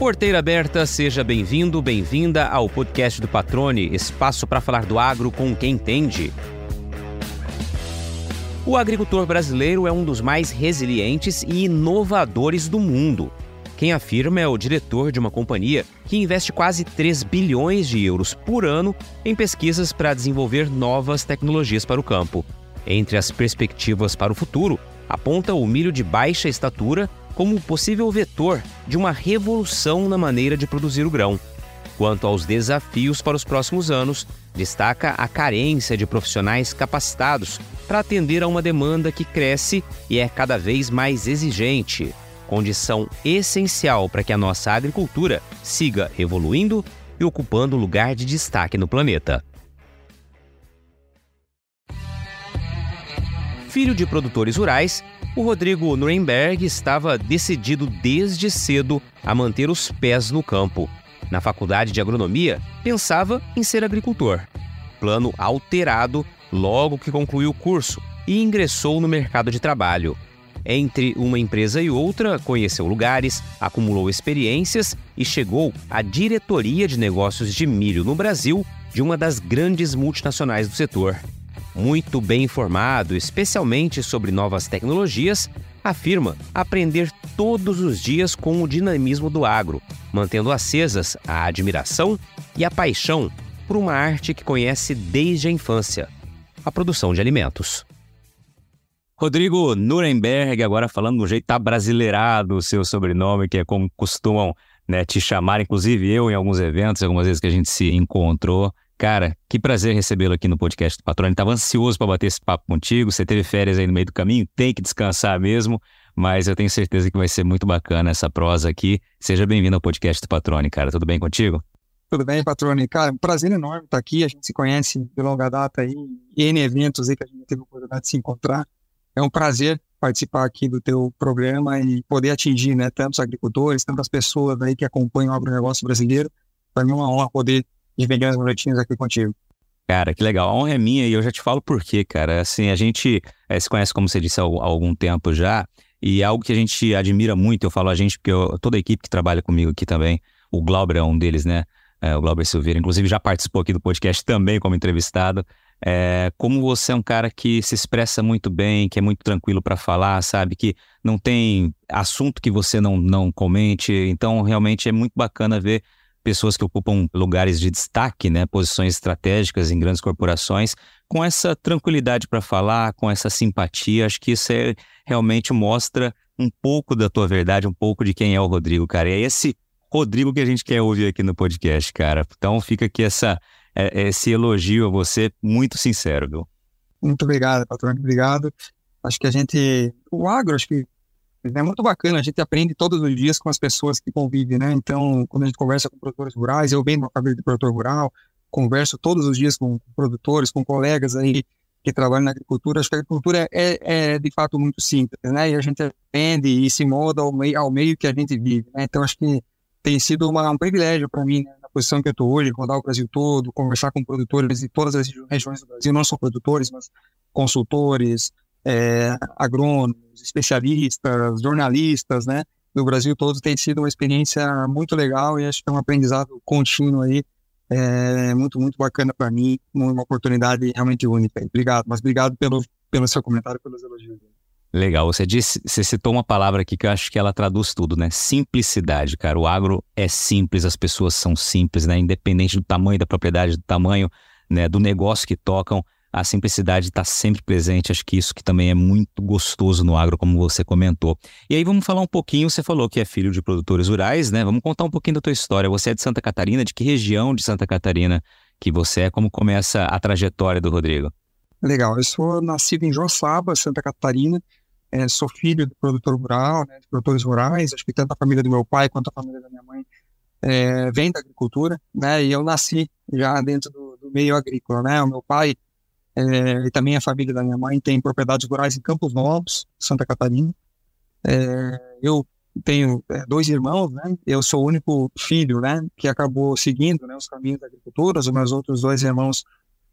Porteira aberta, seja bem-vindo, bem-vinda ao podcast do Patrone, espaço para falar do agro com quem entende. O agricultor brasileiro é um dos mais resilientes e inovadores do mundo. Quem afirma é o diretor de uma companhia que investe quase 3 bilhões de euros por ano em pesquisas para desenvolver novas tecnologias para o campo. Entre as perspectivas para o futuro, aponta o milho de baixa estatura como possível vetor de uma revolução na maneira de produzir o grão. Quanto aos desafios para os próximos anos, destaca a carência de profissionais capacitados para atender a uma demanda que cresce e é cada vez mais exigente, condição essencial para que a nossa agricultura siga evoluindo e ocupando lugar de destaque no planeta. Filho de produtores rurais, o Rodrigo Nuremberg estava decidido desde cedo a manter os pés no campo. Na faculdade de agronomia, pensava em ser agricultor. Plano alterado logo que concluiu o curso e ingressou no mercado de trabalho. Entre uma empresa e outra, conheceu lugares, acumulou experiências e chegou à diretoria de negócios de milho no Brasil de uma das grandes multinacionais do setor muito bem informado, especialmente sobre novas tecnologias, afirma aprender todos os dias com o dinamismo do agro, mantendo acesas a admiração e a paixão por uma arte que conhece desde a infância, a produção de alimentos. Rodrigo Nuremberg, agora falando do jeito brasileirado o seu sobrenome, que é como costumam né, te chamar, inclusive eu em alguns eventos, algumas vezes que a gente se encontrou. Cara, que prazer recebê-lo aqui no podcast do Patrônio. Estava ansioso para bater esse papo contigo. Você teve férias aí no meio do caminho, tem que descansar mesmo, mas eu tenho certeza que vai ser muito bacana essa prosa aqui. Seja bem-vindo ao podcast do Patrone, cara. Tudo bem contigo? Tudo bem, Patrone. Cara, um prazer enorme estar aqui. A gente se conhece de longa data aí, N eventos aí que a gente teve a oportunidade de se encontrar. É um prazer participar aqui do teu programa e poder atingir, né, tantos agricultores, tantas pessoas aí que acompanham o agronegócio brasileiro. Para mim é uma honra poder dividir uns minutinhos aqui contigo. Cara, que legal. A honra é minha e eu já te falo por quê, cara. Assim, a gente é, se conhece, como você disse, há, há, algum tempo já, e é algo que a gente admira muito. Eu falo a gente, porque eu, toda a equipe que trabalha comigo aqui também, o Glauber é um deles, né? É, o Glauber Silveira, inclusive, já participou aqui do podcast também como entrevistado. É, como você é um cara que se expressa muito bem, que é muito tranquilo para falar, sabe? Que não tem assunto que você não, não comente. Então, realmente é muito bacana ver pessoas que ocupam lugares de destaque, né, posições estratégicas em grandes corporações, com essa tranquilidade para falar, com essa simpatia, acho que isso é, realmente mostra um pouco da tua verdade, um pouco de quem é o Rodrigo, cara. E é esse Rodrigo que a gente quer ouvir aqui no podcast, cara. Então fica aqui essa, é, esse elogio a você, muito sincero, viu? Muito obrigado, patrão. Obrigado. Acho que a gente. O agro, acho que é muito bacana, a gente aprende todos os dias com as pessoas que convivem, né? Então, quando a gente conversa com produtores rurais, eu venho uma família de produtor rural, converso todos os dias com produtores, com colegas aí que trabalham na agricultura. Acho que a agricultura é, é de fato muito simples, né? E a gente aprende e se molda ao meio, ao meio que a gente vive, né? Então, acho que tem sido uma, um privilégio para mim, né? na posição que eu estou hoje, rodar o Brasil todo, conversar com produtores de todas as regiões do Brasil, não só produtores, mas consultores, é, agrônomos, especialistas, jornalistas, né, do Brasil todo, tem sido uma experiência muito legal e acho que é um aprendizado contínuo aí, é, muito, muito bacana para mim, uma oportunidade realmente única. Obrigado, mas obrigado pelo, pelo seu comentário, pelos elogios. Legal, você disse, você citou uma palavra aqui que eu acho que ela traduz tudo, né? Simplicidade, cara. O agro é simples, as pessoas são simples, né? Independente do tamanho da propriedade, do tamanho, né, do negócio que tocam, a simplicidade está sempre presente. Acho que isso que também é muito gostoso no agro, como você comentou. E aí vamos falar um pouquinho, você falou que é filho de produtores rurais, né? Vamos contar um pouquinho da tua história. Você é de Santa Catarina, de que região de Santa Catarina que você é? Como começa a trajetória do Rodrigo? Legal, eu sou nascido em Joaçaba, Santa Catarina. É, sou filho de produtor rural, né, de produtores rurais. Acho que tanto a família do meu pai quanto a família da minha mãe é, vem da agricultura, né? E eu nasci já dentro do, do meio agrícola, né? O meu pai é, e também a família da minha mãe tem propriedades rurais em Campos Novos, Santa Catarina. É, eu tenho é, dois irmãos, né? Eu sou o único filho, né? Que acabou seguindo né, os caminhos da agricultura. Os meus outros dois irmãos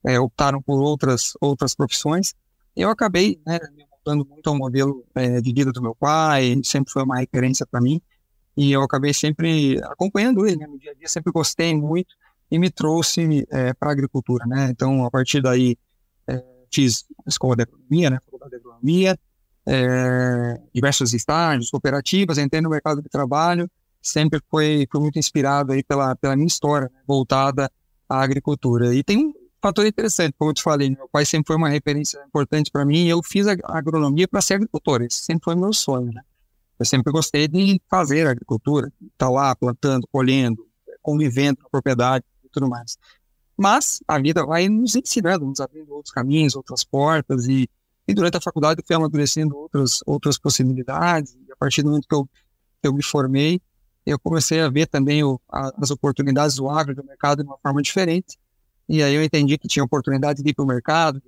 é, optaram por outras outras profissões. eu acabei né, me montando muito ao modelo é, de vida do meu pai, sempre foi uma referência para mim, e eu acabei sempre acompanhando ele, né, no dia a dia, sempre gostei muito, e me trouxe é, para a agricultura, né, então a partir daí fiz escola de agronomia, né, faculdade de agronomia, é, diversos estágios, cooperativas, entrei no mercado de trabalho, sempre foi, foi muito inspirado aí pela, pela minha história, né, voltada à agricultura. E tem um fator interessante, como eu te falei, meu pai sempre foi uma referência importante para mim, eu fiz a agronomia para ser agricultor, esse sempre foi meu sonho, né. Eu sempre gostei de fazer agricultura, estar tá lá plantando, colhendo, convivendo na propriedade e tudo mais. Mas a vida vai nos ensinando, nos abrindo outros caminhos, outras portas, e, e durante a faculdade eu fui amadurecendo outras, outras possibilidades, e a partir do momento que eu, que eu me formei, eu comecei a ver também o, a, as oportunidades do agro, do mercado de uma forma diferente, e aí eu entendi que tinha oportunidade de ir para o mercado,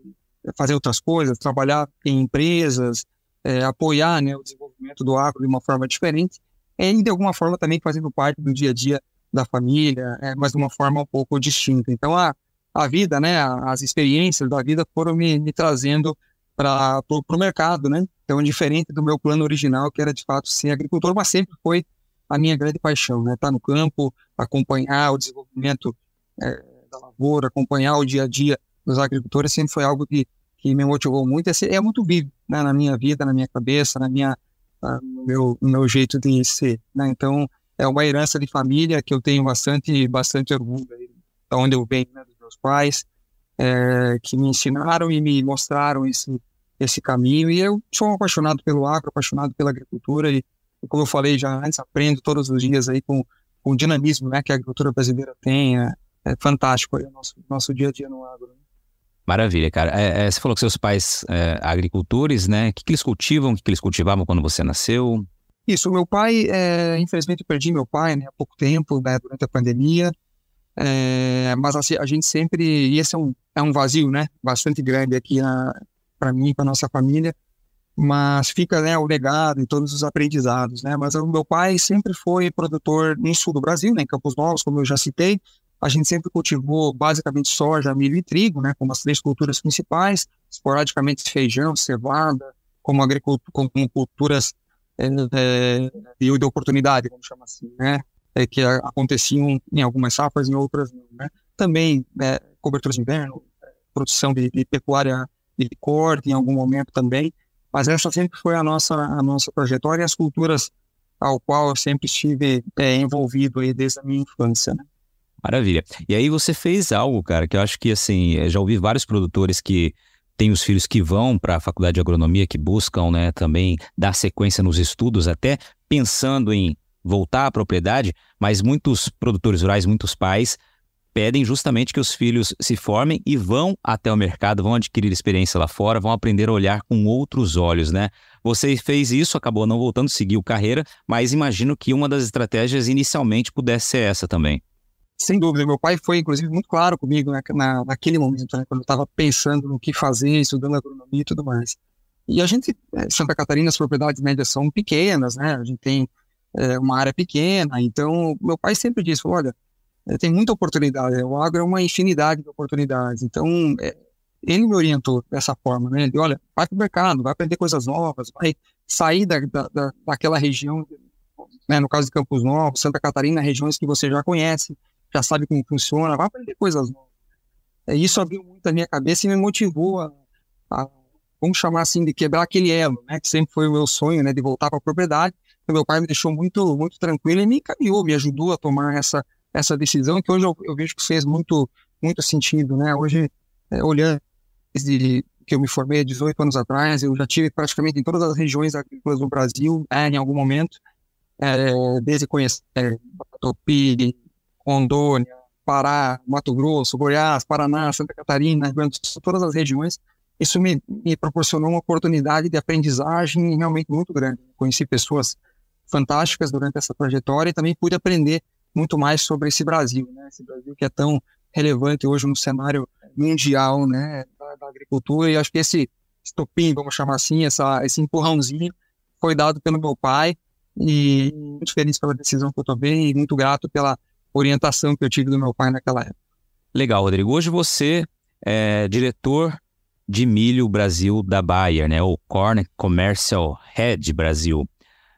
fazer outras coisas, trabalhar em empresas, é, apoiar né, o desenvolvimento do agro de uma forma diferente, e de alguma forma também fazendo parte do dia a dia da família, é, mas de uma forma um pouco distinta. Então, a, a vida, né, as experiências da vida foram me, me trazendo para o mercado, né? Então, diferente do meu plano original, que era de fato ser agricultor, mas sempre foi a minha grande paixão, né? Estar tá no campo, acompanhar o desenvolvimento é, da lavoura, acompanhar o dia a dia dos agricultores, sempre foi algo que, que me motivou muito. É, é muito vivo né, na minha vida, na minha cabeça, na minha, no, meu, no meu jeito de ser, né? Então, é uma herança de família que eu tenho bastante, bastante orgulho da onde eu venho, né, dos meus pais, é, que me ensinaram e me mostraram esse, esse caminho. E eu sou um apaixonado pelo agro, apaixonado pela agricultura e, como eu falei já antes, aprendo todos os dias aí com, com o dinamismo né, que a agricultura brasileira tem. É, é fantástico aí o nosso, nosso dia a dia no agro. Né? Maravilha, cara. É, é, você falou que seus pais é, agricultores, né? O que, que eles cultivam? O que, que eles cultivavam quando você nasceu? Isso, meu pai, é, infelizmente perdi meu pai né, há pouco tempo, né, durante a pandemia, é, mas assim, a gente sempre, e esse é um, é um vazio, né, bastante grande aqui para mim, para nossa família, mas fica, né, o legado e todos os aprendizados, né, mas o meu pai sempre foi produtor no sul do Brasil, né, em Campos Novos, como eu já citei, a gente sempre cultivou basicamente soja, milho e trigo, né, como as três culturas principais, esporadicamente feijão, cevada, como, como culturas e de oportunidade, vamos chamar assim, né? É, que aconteciam em algumas safras, em outras não, né? Também é, coberturas de inverno, produção de, de, pecuária de corte em algum momento também, mas essa sempre foi a nossa a nossa trajetória e as culturas ao qual eu sempre estive é, envolvido aí desde a minha infância, né? Maravilha. E aí você fez algo, cara, que eu acho que assim, já ouvi vários produtores que tem os filhos que vão para a faculdade de agronomia, que buscam né, também dar sequência nos estudos, até pensando em voltar à propriedade, mas muitos produtores rurais, muitos pais, pedem justamente que os filhos se formem e vão até o mercado, vão adquirir experiência lá fora, vão aprender a olhar com outros olhos, né? Você fez isso, acabou não voltando, seguiu carreira, mas imagino que uma das estratégias inicialmente pudesse ser essa também. Sem dúvida, meu pai foi, inclusive, muito claro comigo né, na, naquele momento, né, quando eu estava pensando no que fazer, estudando agronomia e tudo mais. E a gente, é, Santa Catarina, as propriedades médias são pequenas, né? A gente tem é, uma área pequena, então meu pai sempre disse, olha, é, tem muita oportunidade, o agro é uma infinidade de oportunidades. Então, é, ele me orientou dessa forma, né? Ele, olha, vai para o mercado, vai aprender coisas novas, vai sair da, da, daquela região, né, no caso de Campos Novos, Santa Catarina, regiões que você já conhece, já sabe como funciona, vai aprender coisas novas. É, isso abriu muito a minha cabeça e me motivou a, a, vamos chamar assim, de quebrar aquele elo, né, que sempre foi o meu sonho, né, de voltar para a propriedade. Então, meu pai me deixou muito, muito tranquilo e me encaminhou, me ajudou a tomar essa, essa decisão que hoje eu, eu vejo que fez muito, muito sentido, né. Hoje, é, olhando desde que eu me formei há 18 anos atrás, eu já tive praticamente em todas as regiões agrícolas do Brasil, é, em algum momento, é, desde conhecer é, Topi, Rondônia, Pará, Mato Grosso, Goiás, Paraná, Santa Catarina, todas as regiões, isso me, me, proporcionou uma oportunidade de aprendizagem realmente muito grande. Conheci pessoas fantásticas durante essa trajetória e também pude aprender muito mais sobre esse Brasil, né? Esse Brasil que é tão relevante hoje no cenário mundial, né, da, da agricultura. E acho que esse estopim, vamos chamar assim, essa, esse empurrãozinho foi dado pelo meu pai e muito feliz pela decisão que eu tomei e muito grato pela orientação que eu tive do meu pai naquela época. Legal, Rodrigo. Hoje você é diretor de milho Brasil da Bayer, né? O Corn Commercial Head Brasil.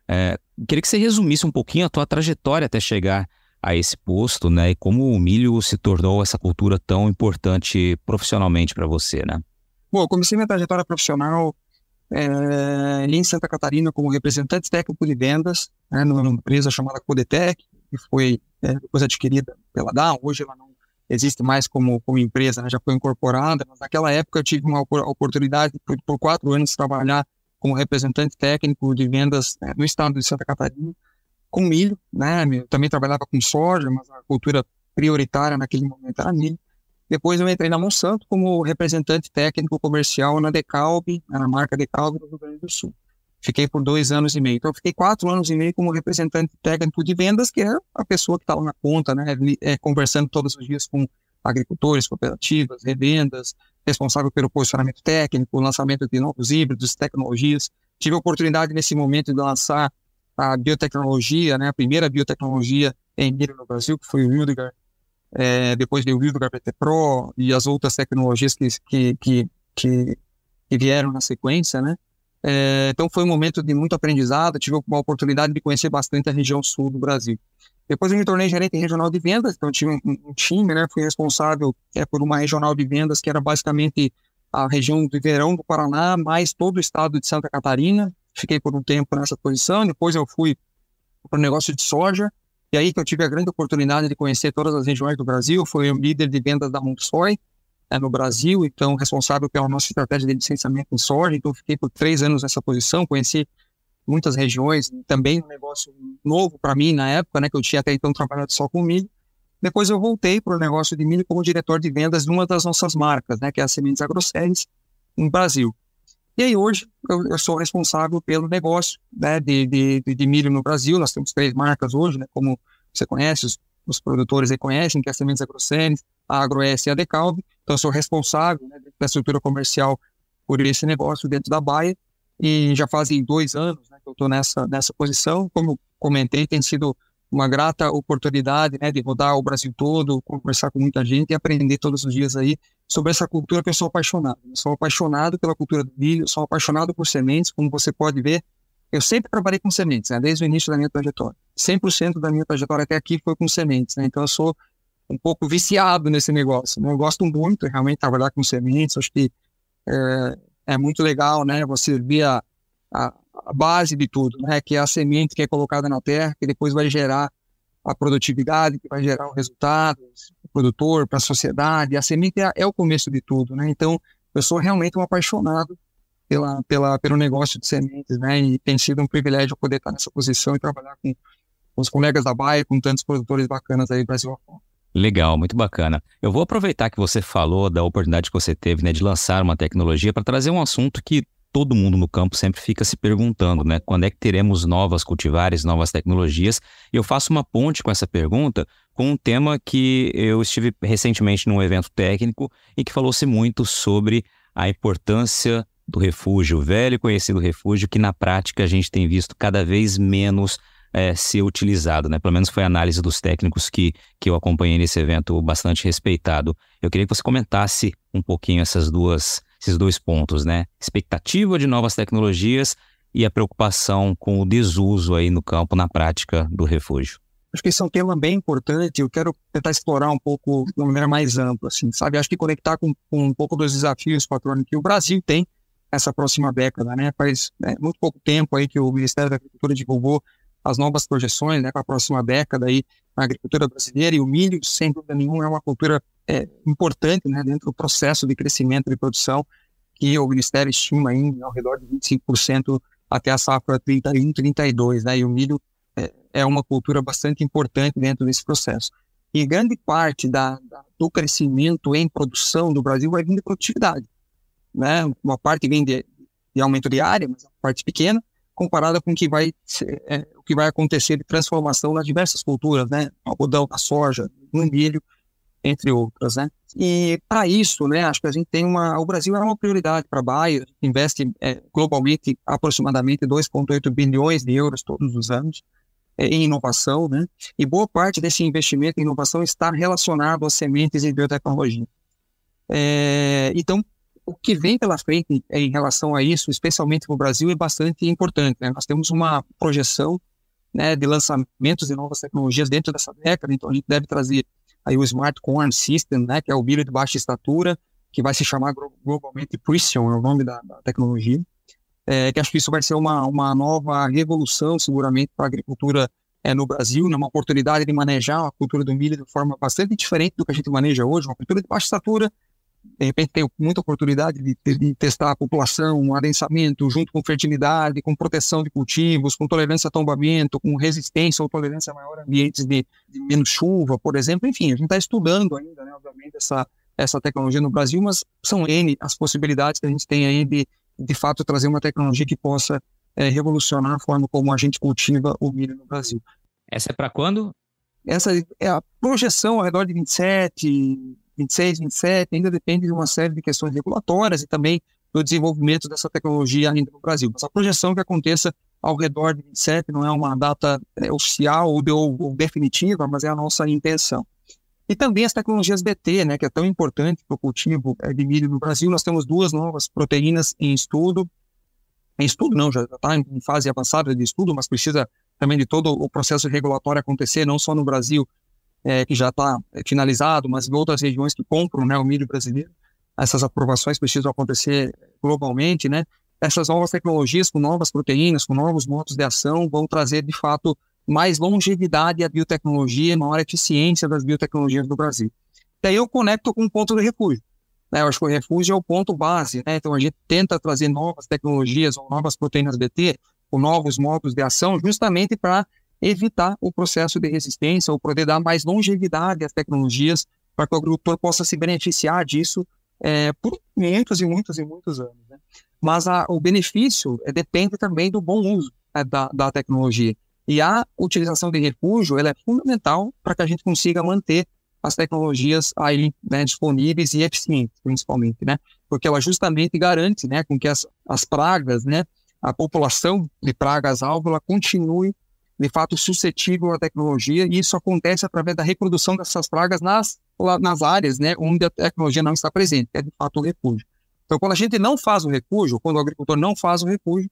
É, queria que você resumisse um pouquinho a tua trajetória até chegar a esse posto, né? E como o milho se tornou essa cultura tão importante profissionalmente para você, né? Bom, eu comecei minha trajetória profissional é, em Santa Catarina como representante técnico de vendas, né, numa empresa chamada Codetec, que foi é, depois adquirida pela Dow. Hoje ela não existe mais como, como empresa, né, já foi incorporada, mas naquela época eu tive uma oportunidade por, por quatro anos de trabalhar como representante técnico de vendas né, no estado de Santa Catarina, com milho, né? Eu também trabalhava com soja, mas a cultura prioritária naquele momento era milho. Depois eu entrei na Monsanto como representante técnico comercial na Decalb, na marca Decalb do Rio Grande do Sul. Fiquei por dois anos e meio. Então, fiquei quatro anos e meio como representante técnico de vendas, que é a pessoa que está lá na ponta, né, é, conversando todos os dias com agricultores, cooperativas, revendas, responsável pelo posicionamento técnico, lançamento de novos híbridos, tecnologias. Tive a oportunidade nesse momento de lançar a biotecnologia, né, a primeira biotecnologia em milho no Brasil, que foi o Wildgar é, depois veio o do GPT Pro e as outras tecnologias que, que, que, que, vieram na sequência, né? É, então foi um momento de muito aprendizado, tive uma oportunidade de conhecer bastante a região sul do Brasil. Depois eu me tornei gerente regional de vendas, então tive um, um time, né? Fui responsável é, por uma regional de vendas que era basicamente a região do verão do Paraná, mais todo o estado de Santa Catarina. Fiquei por um tempo nessa posição. Depois eu fui para o negócio de soja, e aí que eu tive a grande oportunidade de conhecer todas as regiões do Brasil, fui o líder de vendas da Montsoy né, no Brasil, então responsável pela nossa estratégia de licenciamento em soja, então fiquei por três anos nessa posição, conheci muitas regiões, também um negócio novo para mim na época, né, que eu tinha até então trabalhado só com milho. Depois eu voltei para o negócio de milho como diretor de vendas de uma das nossas marcas, né, que é a Sementes Agroceres, no Brasil. E aí hoje eu, eu sou responsável pelo negócio né, de, de, de, milho no Brasil. Nós temos três marcas hoje, né, como você conhece, os, os produtores aí conhecem, que é a Sementes Agrocenes, a AgroS e a Decalb. Então eu sou responsável né, da estrutura comercial por esse negócio dentro da Baia. E já fazem dois anos né, que eu estou nessa, nessa posição. Como comentei, tem sido uma grata oportunidade né, de rodar o Brasil todo, conversar com muita gente e aprender todos os dias aí sobre essa cultura que eu sou apaixonado. Eu sou apaixonado pela cultura do milho, sou apaixonado por sementes, como você pode ver. Eu sempre trabalhei com sementes, né, desde o início da minha trajetória. 100% da minha trajetória até aqui foi com sementes, né, então eu sou um pouco viciado nesse negócio. Né? Eu gosto muito realmente trabalhar com sementes, acho que é, é muito legal, né, você ver a, a, a base de tudo, né, que é a semente que é colocada na terra, que depois vai gerar a produtividade, que vai gerar o resultado, o produtor, para a sociedade. A semente é, é, o começo de tudo, né? Então, eu sou realmente um apaixonado pela, pela, pelo negócio de sementes, né? E tem sido um privilégio poder estar nessa posição e trabalhar com os colegas da Baia, com tantos produtores bacanas aí do Brasil afora. Legal, muito bacana. Eu vou aproveitar que você falou da oportunidade que você teve né, de lançar uma tecnologia para trazer um assunto que todo mundo no campo sempre fica se perguntando, né? Quando é que teremos novas cultivares, novas tecnologias? E eu faço uma ponte com essa pergunta com um tema que eu estive recentemente num evento técnico e que falou-se muito sobre a importância do refúgio, o velho conhecido refúgio, que na prática a gente tem visto cada vez menos é, ser utilizado, né? Pelo menos foi a análise dos técnicos que, que eu acompanhei nesse evento bastante respeitado. Eu queria que você comentasse um pouquinho essas duas esses dois pontos, né? Expectativa de novas tecnologias e a preocupação com o desuso aí no campo, na prática do refúgio. Acho que esse é um tema bem importante. Eu quero tentar explorar um pouco de uma maneira mais ampla, assim, sabe? Acho que conectar com, com um pouco dos desafios, patrônio, que o Brasil tem essa próxima década, né? Faz né, muito pouco tempo aí que o Ministério da Agricultura divulgou as novas projeções, né, para a próxima década aí na agricultura brasileira e o milho, sem dúvida nenhuma, é uma cultura é, importante né, dentro do processo de crescimento de produção, que o Ministério estima em ao redor de 25% até a safra 31, 32, né, e o milho é, é, uma cultura bastante importante dentro desse processo. E grande parte da, da, do crescimento em produção do Brasil vai vir de produtividade. Né? Uma parte vem de, de aumento de área, mas é uma parte pequena, comparada com o que vai, é, o que vai acontecer de transformação nas diversas culturas, né? Algodão, a soja, o milho, entre outras, né? E para isso, né, acho que a gente tem uma, o Brasil é uma prioridade para a Bayer, investe é, globalmente aproximadamente 2,8 bilhões de euros todos os anos é, em inovação, né? E boa parte desse investimento em inovação está relacionado a sementes e biotecnologia. É, então, o que vem pela frente em relação a isso, especialmente no Brasil, é bastante importante. Né? Nós temos uma projeção né, de lançamentos de novas tecnologias dentro dessa década, então a gente deve trazer aí o Smart Corn System, né, que é o milho de baixa estatura, que vai se chamar globalmente Precision, é o nome da, da tecnologia, é, que acho que isso vai ser uma, uma nova revolução, seguramente, para a agricultura é, no Brasil, né, uma oportunidade de manejar a cultura do milho de forma bastante diferente do que a gente maneja hoje, uma cultura de baixa estatura, de repente tem muita oportunidade de, de, testar a população, um adensamento junto com fertilidade, com proteção de cultivos, com tolerância a tombamento, com resistência ou tolerância maior a ambientes de, de menos chuva, por exemplo. Enfim, a gente está estudando ainda, né, obviamente, essa, essa tecnologia no Brasil, mas são N as possibilidades que a gente tem aí de, de fato, trazer uma tecnologia que possa é, revolucionar a forma como a gente cultiva o milho no Brasil. Essa é para quando? Essa é a projeção ao redor de 27, 26, 27, ainda depende de uma série de questões regulatórias e também do desenvolvimento dessa tecnologia ainda no Brasil. Mas a projeção que aconteça ao redor de 27 não é uma data é, oficial ou, de, ou, definitiva, mas é a nossa intenção. E também as tecnologias BT, né, que é tão importante para o cultivo é, de milho no Brasil. Nós temos duas novas proteínas em estudo. Em estudo não, já está em fase avançada de estudo, mas precisa também de todo o processo regulatório acontecer, não só no Brasil, é, que já está é, finalizado, mas em outras regiões que compram né, o milho brasileiro, essas aprovações precisam acontecer globalmente, né? Essas novas tecnologias com novas proteínas, com novos modos de ação, vão trazer, de fato, mais longevidade à biotecnologia, maior eficiência das biotecnologias do Brasil. Daí eu conecto com o ponto do refúgio. Né? Eu acho que o refúgio é o ponto base. Né? Então a gente tenta trazer novas tecnologias ou novas proteínas BT, com novos modos de ação, justamente para evitar o processo de resistência ou poder dar mais longevidade às tecnologias para que o agricultor possa se beneficiar disso é, por muitos e muitos e muitos anos. Né? Mas a, o benefício é, depende também do bom uso né, da, da tecnologia. E a utilização de refúgio ela é fundamental para que a gente consiga manter as tecnologias aí né, disponíveis e eficientes, principalmente, né? Porque ela justamente garante, né, com que as, as pragas, né, a população de pragas alvo, ela continue de fato suscetível à tecnologia, e isso acontece através da reprodução dessas pragas nas, nas áreas né, onde a tecnologia não está presente, que é de fato o refúgio. Então, quando a gente não faz o refúgio, quando o agricultor não faz o refúgio,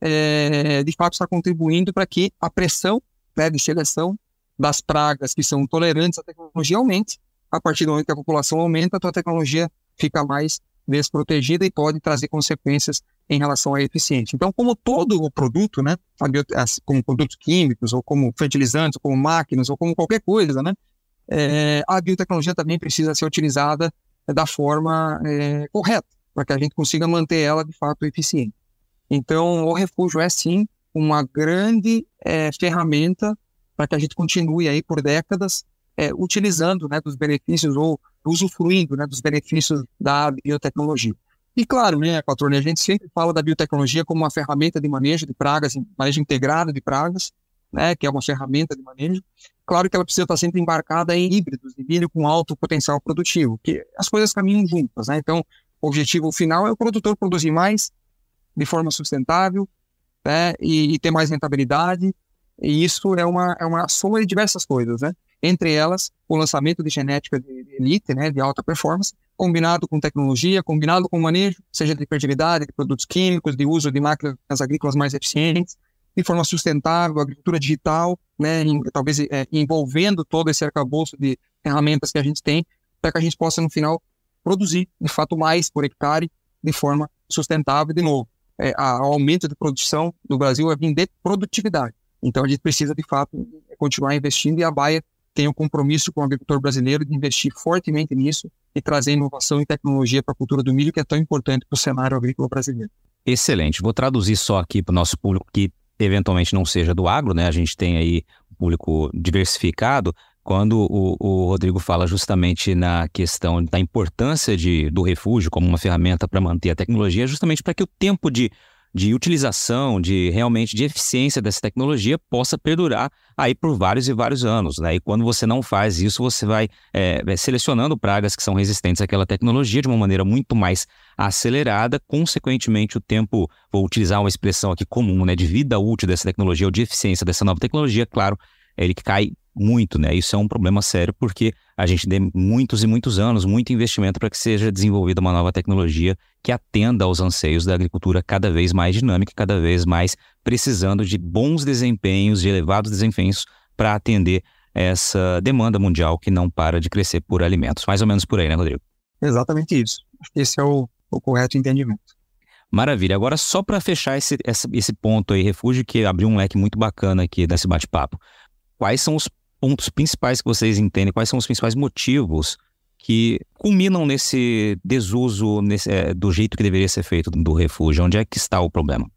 é, de fato está contribuindo para que a pressão né, de seleção das pragas que são tolerantes à tecnologia aumente. A partir do momento que a população aumenta, a tua tecnologia fica mais desprotegida e pode trazer consequências em relação à eficiência. Então, como todo o produto, né, como produtos químicos, ou como fertilizantes, ou como máquinas, ou como qualquer coisa, né, é, a biotecnologia também precisa ser utilizada da forma é, correta, para que a gente consiga manter ela de fato eficiente. Então, o refúgio é sim uma grande é, ferramenta para que a gente continue aí por décadas é, utilizando né, dos benefícios ou usufruindo né, dos benefícios da biotecnologia. E claro, né, Patrone, a gente sempre fala da biotecnologia como uma ferramenta de manejo de pragas, manejo integrado de pragas, né, que é uma ferramenta de manejo. Claro que ela precisa estar sempre embarcada em híbridos de milho com alto potencial produtivo, que as coisas caminham juntas, né? Então, o objetivo final é o produtor produzir mais de forma sustentável, né, e, e ter mais rentabilidade. E isso é uma, é uma soma de diversas coisas, né? Entre elas, o lançamento de genética de elite, né, de alta performance, combinado com tecnologia, combinado com manejo, seja de fertilidade, de produtos químicos, de uso de máquinas agrícolas mais eficientes, de forma sustentável, agricultura digital, né, em, talvez é, envolvendo todo esse arcabouço de ferramentas que a gente tem, para que a gente possa, no final, produzir, de fato, mais por hectare de forma sustentável. De novo, é, a, o aumento de produção no Brasil é vir de produtividade. Então, a gente precisa, de fato, continuar investindo e a Baia tem um compromisso com o agricultor brasileiro de investir fortemente nisso e trazer inovação e tecnologia para a cultura do milho, que é tão importante para o cenário agrícola brasileiro. Excelente. Vou traduzir só aqui para o nosso público que eventualmente não seja do agro, né? A gente tem aí público diversificado. Quando o, o Rodrigo fala justamente na questão da importância de, do refúgio como uma ferramenta para manter a tecnologia, é justamente para que o tempo de de utilização, de realmente de eficiência dessa tecnologia possa perdurar aí por vários e vários anos. Né? E quando você não faz isso, você vai é, selecionando pragas que são resistentes àquela tecnologia de uma maneira muito mais acelerada. Consequentemente, o tempo, vou utilizar uma expressão aqui comum, né, de vida útil dessa tecnologia ou de eficiência dessa nova tecnologia, claro, ele cai muito, né? Isso é um problema sério porque a gente tem muitos e muitos anos, muito investimento para que seja desenvolvida uma nova tecnologia que atenda aos anseios da agricultura cada vez mais dinâmica, cada vez mais precisando de bons desempenhos, de elevados desempenhos para atender essa demanda mundial que não para de crescer por alimentos. Mais ou menos por aí, né, Rodrigo? Exatamente isso. Acho que esse é o, o correto entendimento. Maravilha. Agora, só para fechar esse, esse ponto aí, Refúgio, que abriu um leque muito bacana aqui desse bate-papo. Quais são os pontos principais que vocês entendem? Quais são os principais motivos que culminam nesse desuso nesse, é, do jeito que deveria ser feito do refúgio? Onde é que está o problema?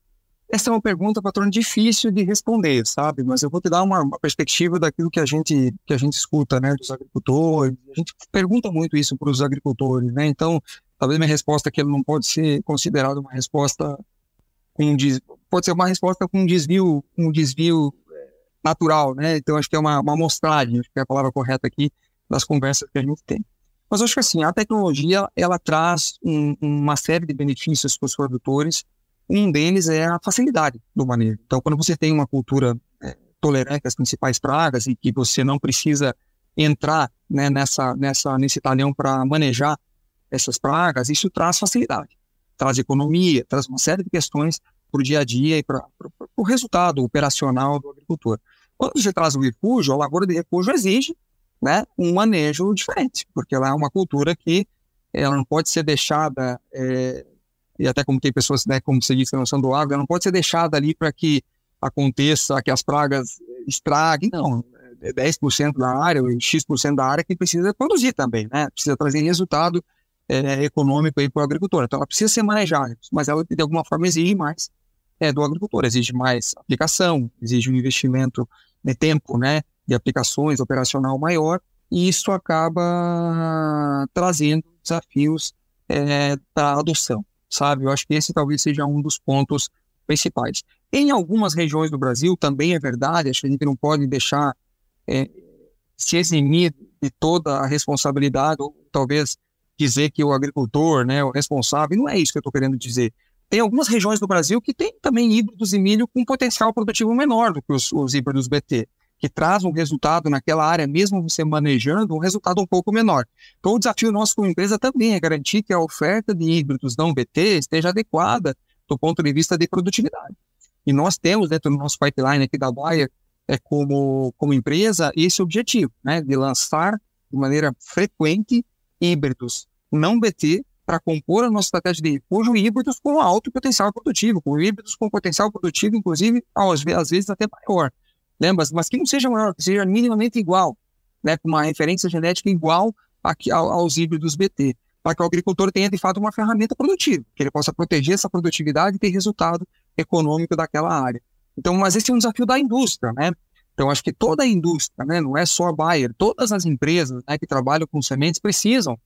Essa é uma pergunta, patrão, difícil de responder, sabe? Mas eu vou te dar uma, uma, perspectiva daquilo que a gente que a gente escuta, né, dos agricultores. A gente pergunta muito isso para os agricultores, né? Então, talvez minha resposta aqui não pode ser considerada uma resposta com pode ser uma resposta com um desvio, um desvio é, natural, né? Então, acho que é uma, uma amostragem, acho que é a palavra correta aqui das conversas que a gente tem. Mas acho que assim, a tecnologia ela traz um, uma série de benefícios para os produtores um deles é a facilidade do manejo. Então, quando você tem uma cultura é, tolerante às principais pragas e que você não precisa entrar né, nessa, nessa, nesse talhão para manejar essas pragas, isso traz facilidade, traz economia, traz uma série de questões para o dia a dia e para o resultado operacional do agricultor. Quando você traz o refúgio, a lavoura de refúgio exige né, um manejo diferente, porque ela é uma cultura que ela não pode ser deixada é, e até como tem pessoas, né, como você disse, na noção do agro, não pode ser deixada ali para que aconteça, que as pragas estraguem, não. É 10% da área, ou X% da área que precisa produzir também, né? Precisa trazer resultado é, econômico aí para o agricultor. Então, ela precisa ser manejada, mas ela, de alguma forma, exige mais é, do agricultor, exige mais aplicação, exige um investimento de tempo, né, de aplicações operacional maior, e isso acaba trazendo desafios é, para a adoção sabe? Eu acho que esse talvez seja um dos pontos principais. Em algumas regiões do Brasil também é verdade, acho que a gente não pode deixar é, se eximir de toda a responsabilidade, ou talvez dizer que o agricultor né, é o responsável, não é isso que eu estou querendo dizer. Tem algumas regiões do Brasil que tem também híbridos de milho com potencial produtivo menor do que os, os híbridos BT que traz um resultado naquela área, mesmo você manejando, um resultado um pouco menor. Então, o desafio nosso como empresa também é garantir que a oferta de híbridos não BT esteja adequada do ponto de vista de produtividade. E nós temos dentro do nosso pipeline aqui da Bayer, é, como, como empresa, esse objetivo, né, de lançar de maneira frequente híbridos não BT para compor a nossa estratégia de refúgio híbridos com alto potencial produtivo, com híbridos com potencial produtivo, inclusive, às vezes até maior lembra? Mas que não seja maior, que seja minimamente igual, né? com uma referência genética igual aqui, aos híbridos BT, para que o agricultor tenha, de fato, uma ferramenta produtiva, que ele possa proteger essa produtividade e ter resultado econômico daquela área. Então, mas esse é um desafio da indústria, né? Então, acho que toda a indústria, né, não é só a Bayer, todas as empresas né, que trabalham com sementes precisam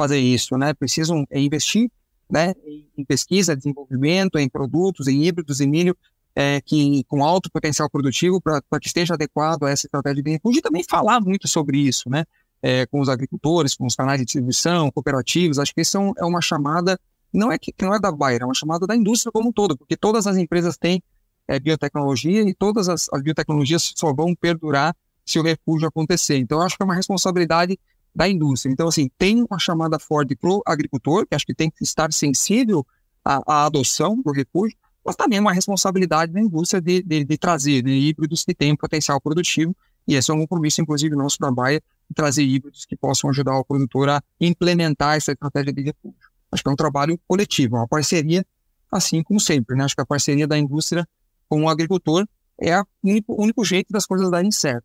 fazer isso, né? Precisam investir né, em pesquisa, desenvolvimento, em produtos, em híbridos, em milho, é, que com alto potencial produtivo para que esteja adequado a essa estratégia de refúgio e também falar muito sobre isso, né? É, com os agricultores, com os canais de distribuição, cooperativos. Acho que isso é, é uma chamada, não é que não é da Bayer, é uma chamada da indústria como um todo, porque todas as empresas têm é, biotecnologia e todas as, as biotecnologias só vão perdurar se o refúgio acontecer. Então, acho que é uma responsabilidade da indústria. Então, assim, tem uma chamada forte para o agricultor, que acho que tem que estar sensível à, à adoção do refúgio, mas também uma responsabilidade da indústria de, de, de trazer né, híbridos que têm potencial produtivo, e esse é um compromisso, inclusive, nosso da Baia, de trazer híbridos que possam ajudar o produtor a implementar essa estratégia de refúgio. Acho que é um trabalho coletivo, uma parceria, assim como sempre. Né? Acho que a parceria da indústria com o agricultor é o único, único jeito das coisas darem certo.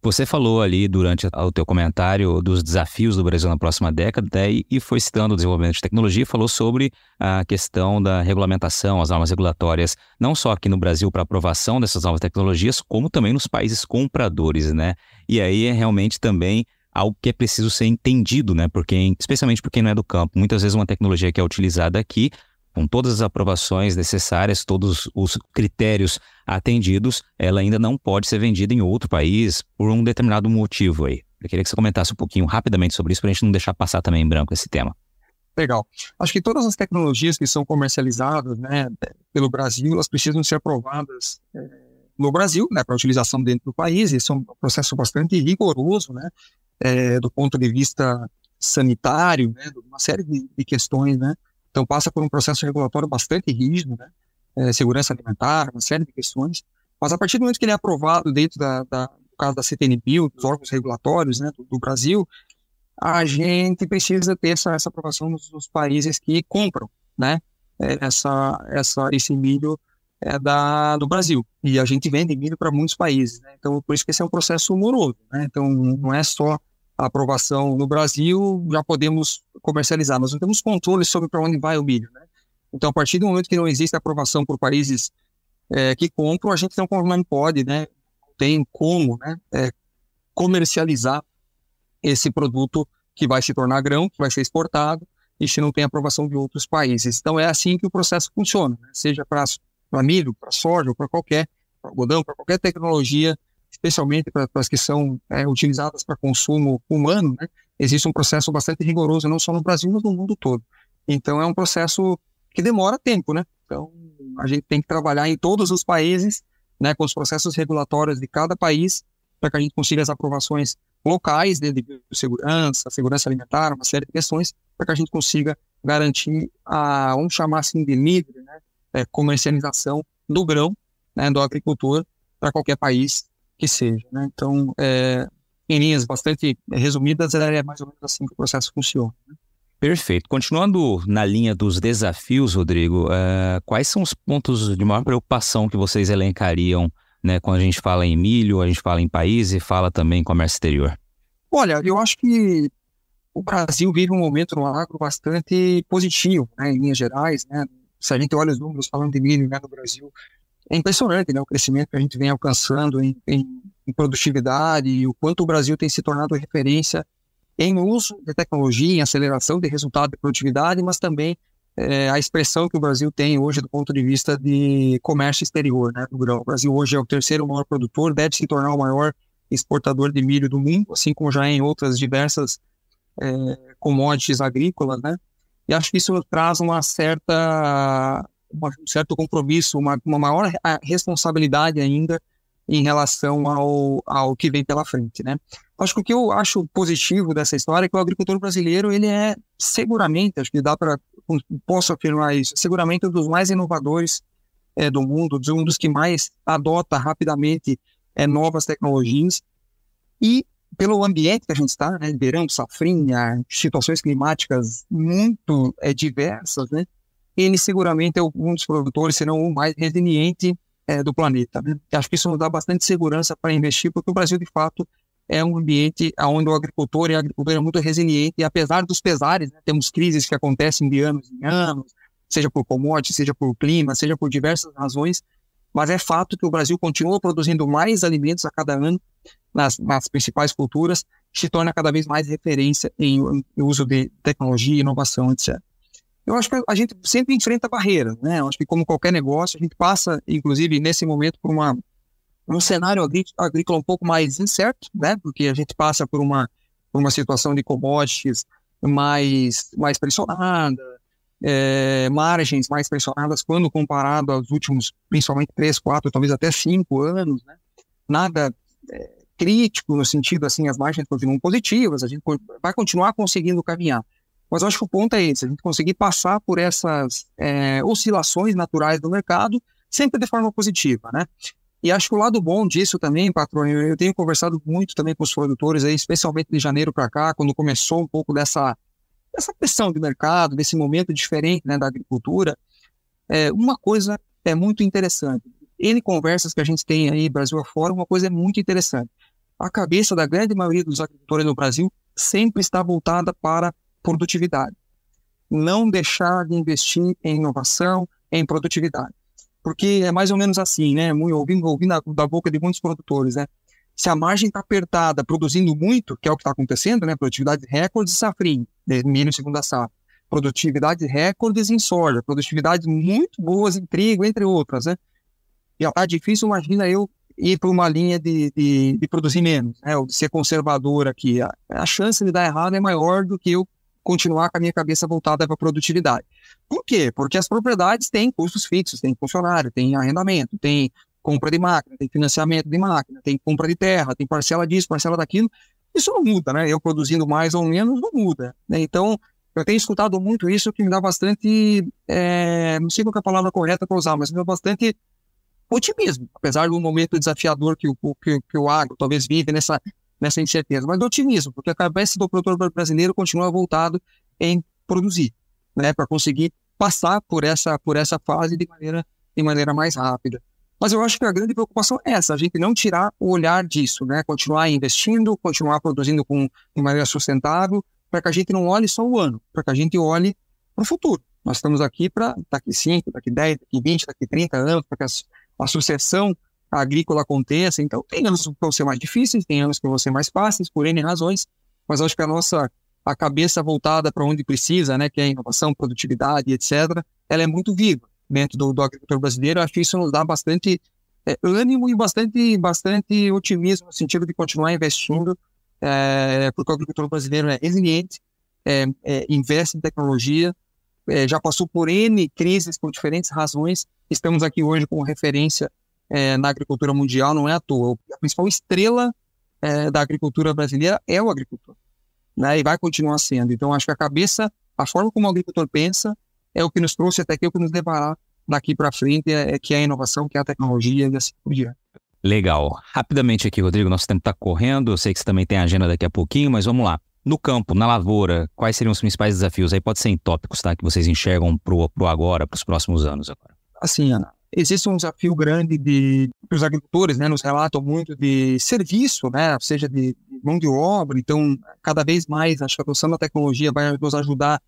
Você falou ali durante o teu comentário dos desafios do Brasil na próxima década e foi citando o desenvolvimento de tecnologia, falou sobre a questão da regulamentação, as normas regulatórias, não só aqui no Brasil para aprovação dessas novas tecnologias, como também nos países compradores, né? E aí é realmente também algo que é preciso ser entendido, né? Porque, especialmente por quem não é do campo, muitas vezes uma tecnologia que é utilizada aqui com todas as aprovações necessárias, todos os critérios atendidos, ela ainda não pode ser vendida em outro país por um determinado motivo aí. Eu queria que você comentasse um pouquinho rapidamente sobre isso para a gente não deixar passar também em branco esse tema. Legal. Acho que todas as tecnologias que são comercializadas né, pelo Brasil, elas precisam ser aprovadas é, no Brasil, né, para utilização dentro do país. Isso é um processo bastante rigoroso, né, é, do ponto de vista sanitário, né, uma série de, de questões, né, então passa por um processo regulatório bastante rígido, né? É, segurança alimentar, uma série de questões. Mas a partir do momento que ele é aprovado dentro da, da no caso da CTNBio, dos órgãos regulatórios né, do, do, Brasil, a gente precisa ter essa, essa aprovação nos, nos, países que compram, né? É, essa, essa, esse milho é da, do Brasil. E a gente vende milho para muitos países. Né? Então, por isso que esse é um processo moroso. Né? Então, não é só aprovação no Brasil, já podemos comercializar. Nós não temos controle sobre para onde vai o milho. Né? Então, a partir do momento que não existe aprovação por países é, que compram, a gente não, não pode, né? tem como né? É, comercializar esse produto que vai se tornar grão, que vai ser exportado, e se não tem aprovação de outros países. Então, é assim que o processo funciona, né? seja para milho, para soja, para qualquer algodão, para qualquer tecnologia especialmente para as que são é, utilizadas para consumo humano, né, existe um processo bastante rigoroso, não só no Brasil, mas no mundo todo. Então, é um processo que demora tempo, né? Então, a gente tem que trabalhar em todos os países, né, com os processos regulatórios de cada país, para que a gente consiga as aprovações locais né, de segurança, segurança alimentar, uma série de questões, para que a gente consiga garantir a, vamos chamar assim de livre, né, é, comercialização do grão, né, do agricultor, para qualquer país que seja. Né? Então, é, em linhas bastante resumidas, é mais ou menos assim que o processo funciona. Né? Perfeito. Continuando na linha dos desafios, Rodrigo, uh, quais são os pontos de maior preocupação que vocês elencariam né, quando a gente fala em milho, a gente fala em país e fala também em comércio exterior? Olha, eu acho que o Brasil vive um momento no agro bastante positivo, né, em linhas gerais. Né? Se a gente olha os números falando de milho né, no Brasil, é impressionante né, o crescimento que a gente vem alcançando em, em, em, produtividade e o quanto o Brasil tem se tornado referência em uso de tecnologia, em aceleração de resultado de produtividade, mas também é, a expressão que o Brasil tem hoje do ponto de vista de comércio exterior né, do grão. O Brasil hoje é o terceiro maior produtor, deve se tornar o maior exportador de milho do mundo, assim como já é em outras diversas é, commodities agrícolas, né? E acho que isso traz uma certa um certo compromisso, uma, uma maior responsabilidade ainda em relação ao, ao que vem pela frente, né? Acho que o que eu acho positivo dessa história é que o agricultor brasileiro, ele é seguramente, acho que dá para, posso afirmar isso, seguramente um dos mais inovadores é, do mundo, um dos que mais adota rapidamente é, novas tecnologias e pelo ambiente que a gente está, né, verão, safrinha, situações climáticas muito é, diversas, né, ele seguramente é um dos produtores, se não o mais resiliente é, do planeta. Né? Acho que isso nos dá bastante segurança para investir, porque o Brasil, de fato, é um ambiente onde o agricultor e a agricultura é muito resiliente, e apesar dos pesares, né, temos crises que acontecem de anos em anos, seja por commodity, seja por clima, seja por diversas razões, mas é fato que o Brasil continua produzindo mais alimentos a cada ano nas, nas principais culturas, se torna cada vez mais referência em, em uso de tecnologia, inovação, etc. Eu acho que a gente sempre enfrenta barreiras, né? Eu acho que como qualquer negócio, a gente passa, inclusive nesse momento, por uma um cenário agrícola um pouco mais incerto, né? Porque a gente passa por uma, por uma situação de commodities mais, mais pressionada, é, margens mais pressionadas quando comparado aos últimos, principalmente três, quatro, talvez até cinco anos, né? Nada é, crítico no sentido assim, as margens continuam positivas, a gente vai continuar conseguindo caminhar. Mas eu acho que o ponto é esse, a gente conseguir passar por essas é, oscilações naturais do mercado sempre de forma positiva, né? E acho que o lado bom disso também, patrão, eu tenho conversado muito também com os produtores aí, especialmente de janeiro para cá, quando começou um pouco dessa, dessa pressão de mercado, desse momento diferente né, da agricultura. É, uma coisa é muito interessante. N conversas que a gente tem aí, Brasil afora, uma coisa é muito interessante. A cabeça da grande maioria dos agricultores no Brasil sempre está voltada para produtividade. Não deixar de investir em inovação, em produtividade porque é mais ou menos assim, né? Ouvindo, ouvindo da, boca de muitos produtores, né? Se a margem está apertada, produzindo muito, que é o que está acontecendo, né? Produtividade recordes em safrinha, milho segunda safra. Produtividade recordes em soja, produtividades muito boas em trigo, entre outras, né? E está difícil, imagina eu ir para uma linha de, de, de, produzir menos, né? Ou de ser conservador aqui. A, a chance de dar errado é maior do que eu continuar com a minha cabeça voltada para a produtividade. Por quê? Porque as propriedades têm custos fixos, tem funcionário, tem arrendamento, tem compra de máquina, tem financiamento de máquina, tem compra de terra, tem parcela disso, parcela daquilo. Isso não muda, né? Eu produzindo mais ou menos não muda. Né? Então, eu tenho escutado muito isso que me dá bastante, é, não sei qual é a palavra correta para usar, mas me dá bastante otimismo, apesar do momento desafiador que o, que, que o agro talvez vive nessa nessa incerteza, mas do otimismo, porque a cabeça do produtor brasileiro continua voltado em produzir, né, para conseguir passar por essa por essa fase de maneira de maneira mais rápida. Mas eu acho que a grande preocupação é essa, a gente não tirar o olhar disso, né, continuar investindo, continuar produzindo com de maneira sustentável, para que a gente não olhe só o ano, para que a gente olhe para o futuro. Nós estamos aqui para daqui 5, daqui 10, daqui 20, daqui 30 anos, para que a, a sucessão agrícola aconteça. Então, tem anos que vão ser mais difíceis, tem anos que vão ser mais fáceis, por N razões, mas acho que a nossa a cabeça voltada para onde precisa, né, que é inovação, produtividade, etc., ela é muito viva dentro do, do agricultor brasileiro. Acho que isso nos dá bastante é, ânimo e bastante, bastante otimismo no sentido de continuar investindo, é, porque o agricultor brasileiro é resiliente, é, é investe em tecnologia, é, já passou por N crises por diferentes razões. Estamos aqui hoje com referência é, na agricultura mundial não é à toa. A principal estrela é, da agricultura brasileira é o agricultor, né? E vai continuar sendo. Então, acho que a cabeça, a forma como o agricultor pensa, é o que nos trouxe até aqui, é o que nos levará daqui para frente, é, é, que é a inovação, que é a tecnologia e assim por diante. Legal. Rapidamente aqui, Rodrigo, nosso tempo está correndo. Eu sei que você também tem agenda daqui a pouquinho, mas vamos lá. No campo, na lavoura, quais seriam os principais desafios? Aí pode ser em tópicos, tá? Que vocês enxergam pro, pro agora, para os próximos anos agora. Assim, Ana, existe um desafio grande de os agricultores, né, nos relatam muito de serviço, né, seja de mão de obra. Então, cada vez mais, acho que a adoção da tecnologia vai nos ajudar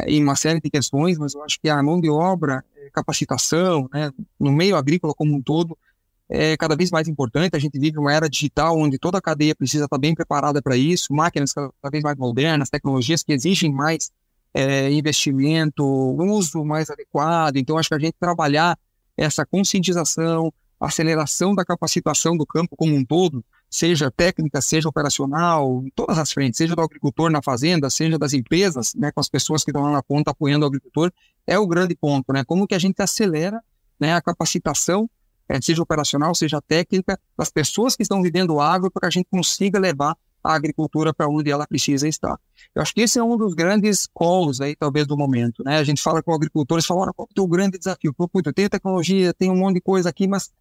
é, em uma série de questões, mas eu acho que a mão de obra, é, capacitação, né, no meio agrícola como um todo, é cada vez mais importante. A gente vive uma era digital onde toda a cadeia precisa estar bem preparada para isso, máquinas cada vez mais modernas, tecnologias que exigem mais é, investimento, uso mais adequado. Então, acho que a gente trabalhar essa conscientização, aceleração da capacitação do campo como um todo, seja técnica, seja operacional, em todas as frentes, seja do agricultor na fazenda, seja das empresas, né, com as pessoas que estão lá na ponta apoiando o agricultor, é o grande ponto, né? Como que a gente acelera né, a capacitação, é, seja operacional, seja técnica, das pessoas que estão vivendo o agro, para que a gente consiga levar a agricultura para onde ela precisa estar. Eu acho que esse é um dos grandes calls aí, talvez, do momento, né? A gente fala com agricultores, fala, qual é o grande desafio? Pô, eu tenho tecnologia, tenho um monte de coisa aqui, mas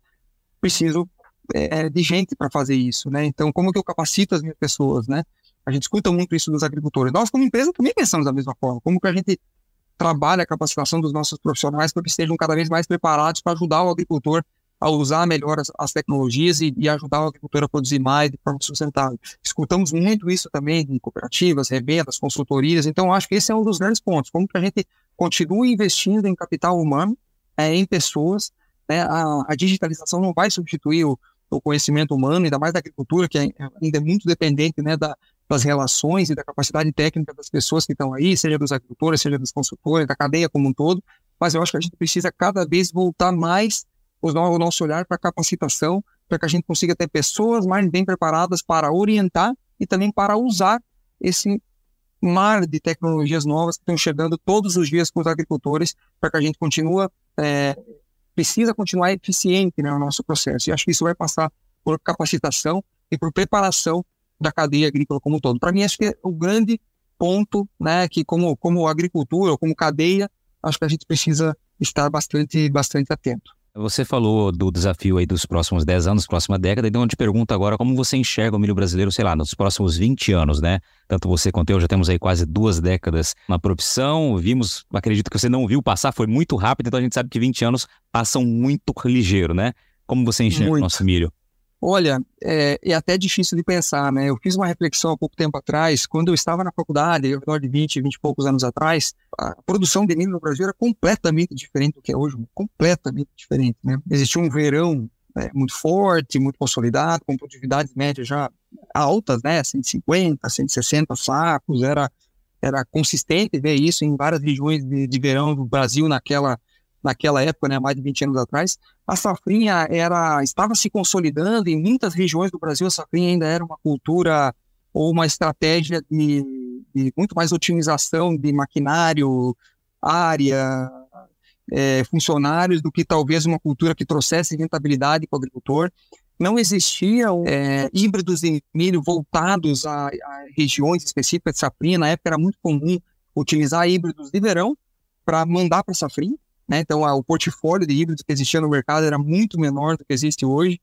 preciso é, é de gente para fazer isso, né? Então, como que eu capacito as minhas pessoas, né? A gente escuta muito isso dos agricultores. Nós, como empresa, também pensamos da mesma forma. Como que a gente trabalha a capacitação dos nossos profissionais para que estejam cada vez mais preparados para ajudar o agricultor a usar melhor as, as tecnologias e, e, ajudar o agricultor a produzir mais de forma sustentável. Escutamos muito isso também em cooperativas, revendas, consultorias, então acho que esse é um dos grandes pontos, como que a gente continua investindo em capital humano, é, em pessoas, né? a, a, digitalização não vai substituir o, o, conhecimento humano, ainda mais da agricultura, que é, ainda é muito dependente né, da, das relações e da capacidade técnica das pessoas que estão aí, seja dos agricultores, seja dos consultores, da cadeia como um todo, mas eu acho que a gente precisa cada vez voltar mais o nosso olhar para capacitação, para que a gente consiga ter pessoas mais bem preparadas para orientar e também para usar esse mar de tecnologias novas que estão chegando todos os dias com os agricultores para que a gente continue, é, precisa continuar eficiente né, no nosso processo. E acho que isso vai passar por capacitação e por preparação da cadeia agrícola como um todo. Para mim, acho que é o grande ponto, né, que como, como agricultura ou como cadeia, acho que a gente precisa estar bastante, bastante atento. Você falou do desafio aí dos próximos 10 anos, próxima década, então eu te pergunto agora como você enxerga o milho brasileiro, sei lá, nos próximos 20 anos, né? Tanto você quanto eu já temos aí quase duas décadas na profissão, vimos, acredito que você não viu passar, foi muito rápido, então a gente sabe que 20 anos passam muito ligeiro, né? Como você enxerga muito. o nosso milho? Olha, é, é, até difícil de pensar, né? Eu fiz uma reflexão há pouco tempo atrás, quando eu estava na faculdade, ao redor de 20, 20 e poucos anos atrás, a produção de milho no Brasil era completamente diferente do que é hoje, completamente diferente, né? Existia um verão é, muito forte, muito consolidado, com produtividades médias já altas, né? 150, 160 sacos, era, era consistente ver isso em várias regiões de, de verão do Brasil naquela naquela época, né, mais de 20 anos atrás, a safrinha era estava se consolidando em muitas regiões do Brasil, a safrinha ainda era uma cultura ou uma estratégia de, de muito mais otimização de maquinário, área, é, funcionários, do que talvez uma cultura que trouxesse rentabilidade para o agricultor. Não existiam é, híbridos de milho voltados a, a regiões específicas de safrinha. Na época era muito comum utilizar híbridos de verão para mandar para a safrinha. Né? Então, a, o portfólio de híbridos que existia no mercado era muito menor do que existe hoje.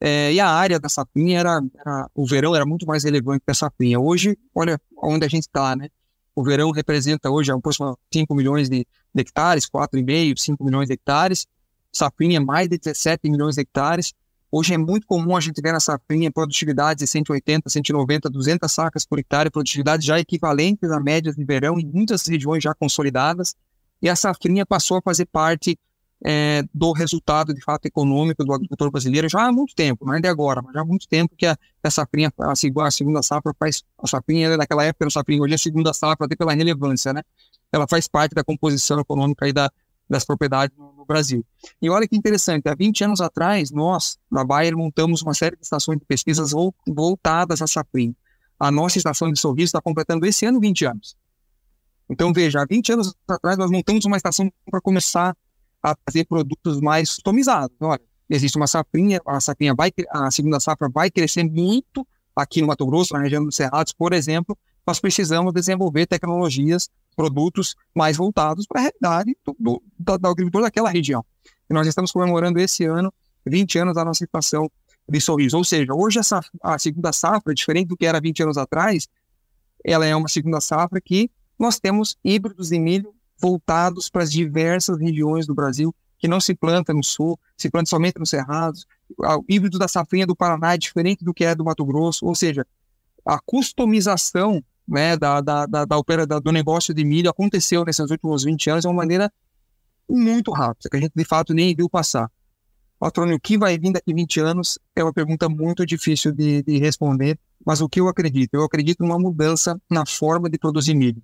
É, e a área da sapinha era, era, o verão era muito mais relevante que a sapinha. Hoje, olha onde a gente está, né? O verão representa hoje aproximadamente 5 milhões de, de hectares, 4,5, 5 milhões de hectares. Sapinha, mais de 17 milhões de hectares. Hoje é muito comum a gente ver na sapinha produtividades de 180, 190, 200 sacas por hectare, produtividades já equivalentes a médias de verão em muitas regiões já consolidadas e a safrinha passou a fazer parte é, do resultado, de fato, econômico do agricultor brasileiro já há muito tempo, não é de agora, mas já há muito tempo que a, a safrinha, a, segunda safra faz, a safrinha naquela época era safrinha, hoje é a segunda safra, até pela relevância, né? Ela faz parte da composição econômica aí da, das propriedades no, no, Brasil. E olha que interessante, há 20 anos atrás, nós, na Bayer, montamos uma série de estações de pesquisas voltadas à safrinha. A nossa estação de sorriso está completando esse ano 20 anos. Então, veja, há 20 anos atrás nós montamos uma estação para começar a fazer produtos mais customizados. Olha, existe uma safrinha, a safrinha vai, a segunda safra vai crescer muito aqui no Mato Grosso, na região dos Cerrados, por exemplo, nós precisamos desenvolver tecnologias, produtos mais voltados para a realidade do, do, do, do agricultor daquela região. E nós estamos comemorando esse ano 20 anos da nossa estação de sorriso. Ou seja, hoje a segunda safra, diferente do que era 20 anos atrás, ela é uma segunda safra que nós temos híbridos de milho voltados para as diversas regiões do Brasil, que não se planta no sul, se planta somente nos cerrados. O híbrido da safrinha do Paraná é diferente do que é do Mato Grosso, ou seja, a customização né, da, da, da, da, opera, da, do negócio de milho aconteceu nesses últimos 20 anos de uma maneira muito rápida, que a gente de fato nem viu passar. Patrônio, o que vai vir daqui 20 anos é uma pergunta muito difícil de, de responder, mas o que eu acredito? Eu acredito numa mudança na forma de produzir milho.